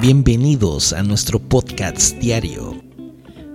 Bienvenidos a nuestro podcast diario.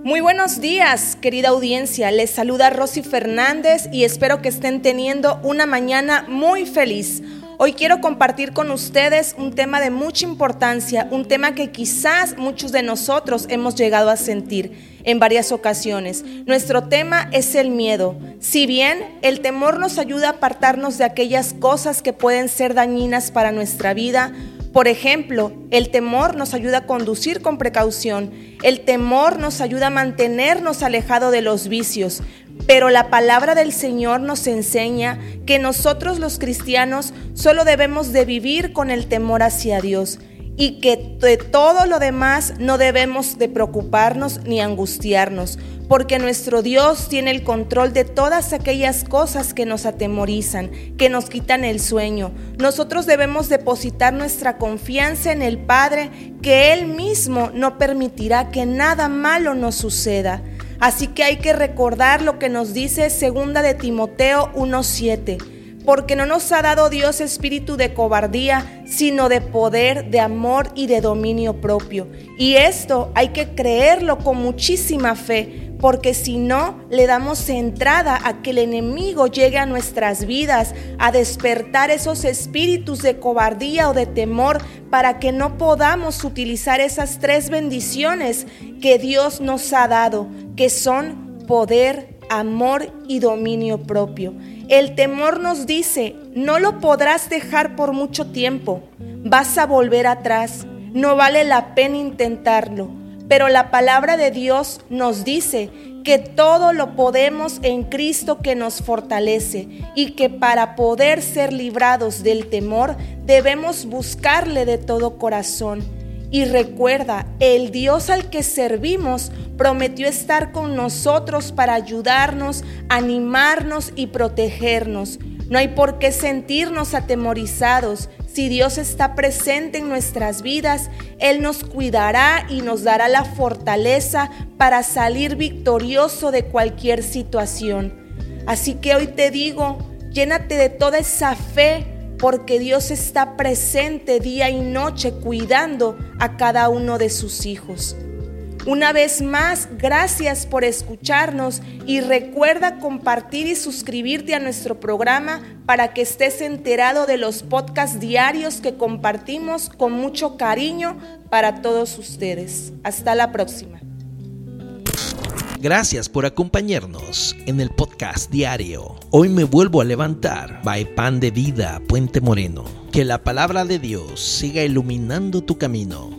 Muy buenos días, querida audiencia. Les saluda Rosy Fernández y espero que estén teniendo una mañana muy feliz. Hoy quiero compartir con ustedes un tema de mucha importancia, un tema que quizás muchos de nosotros hemos llegado a sentir en varias ocasiones. Nuestro tema es el miedo. Si bien el temor nos ayuda a apartarnos de aquellas cosas que pueden ser dañinas para nuestra vida, por ejemplo, el temor nos ayuda a conducir con precaución, el temor nos ayuda a mantenernos alejados de los vicios, pero la palabra del Señor nos enseña que nosotros los cristianos solo debemos de vivir con el temor hacia Dios y que de todo lo demás no debemos de preocuparnos ni angustiarnos, porque nuestro Dios tiene el control de todas aquellas cosas que nos atemorizan, que nos quitan el sueño. Nosotros debemos depositar nuestra confianza en el Padre, que Él mismo no permitirá que nada malo nos suceda. Así que hay que recordar lo que nos dice segunda de Timoteo 1:7 porque no nos ha dado Dios espíritu de cobardía, sino de poder, de amor y de dominio propio. Y esto hay que creerlo con muchísima fe, porque si no, le damos entrada a que el enemigo llegue a nuestras vidas, a despertar esos espíritus de cobardía o de temor, para que no podamos utilizar esas tres bendiciones que Dios nos ha dado, que son poder, amor y dominio propio. El temor nos dice, no lo podrás dejar por mucho tiempo, vas a volver atrás, no vale la pena intentarlo. Pero la palabra de Dios nos dice que todo lo podemos en Cristo que nos fortalece y que para poder ser librados del temor debemos buscarle de todo corazón. Y recuerda, el Dios al que servimos prometió estar con nosotros para ayudarnos, animarnos y protegernos. No hay por qué sentirnos atemorizados. Si Dios está presente en nuestras vidas, Él nos cuidará y nos dará la fortaleza para salir victorioso de cualquier situación. Así que hoy te digo, llénate de toda esa fe porque Dios está presente día y noche cuidando a cada uno de sus hijos. Una vez más, gracias por escucharnos y recuerda compartir y suscribirte a nuestro programa para que estés enterado de los podcasts diarios que compartimos con mucho cariño para todos ustedes. Hasta la próxima. Gracias por acompañarnos en el podcast diario. Hoy me vuelvo a levantar. By Pan de Vida, Puente Moreno. Que la palabra de Dios siga iluminando tu camino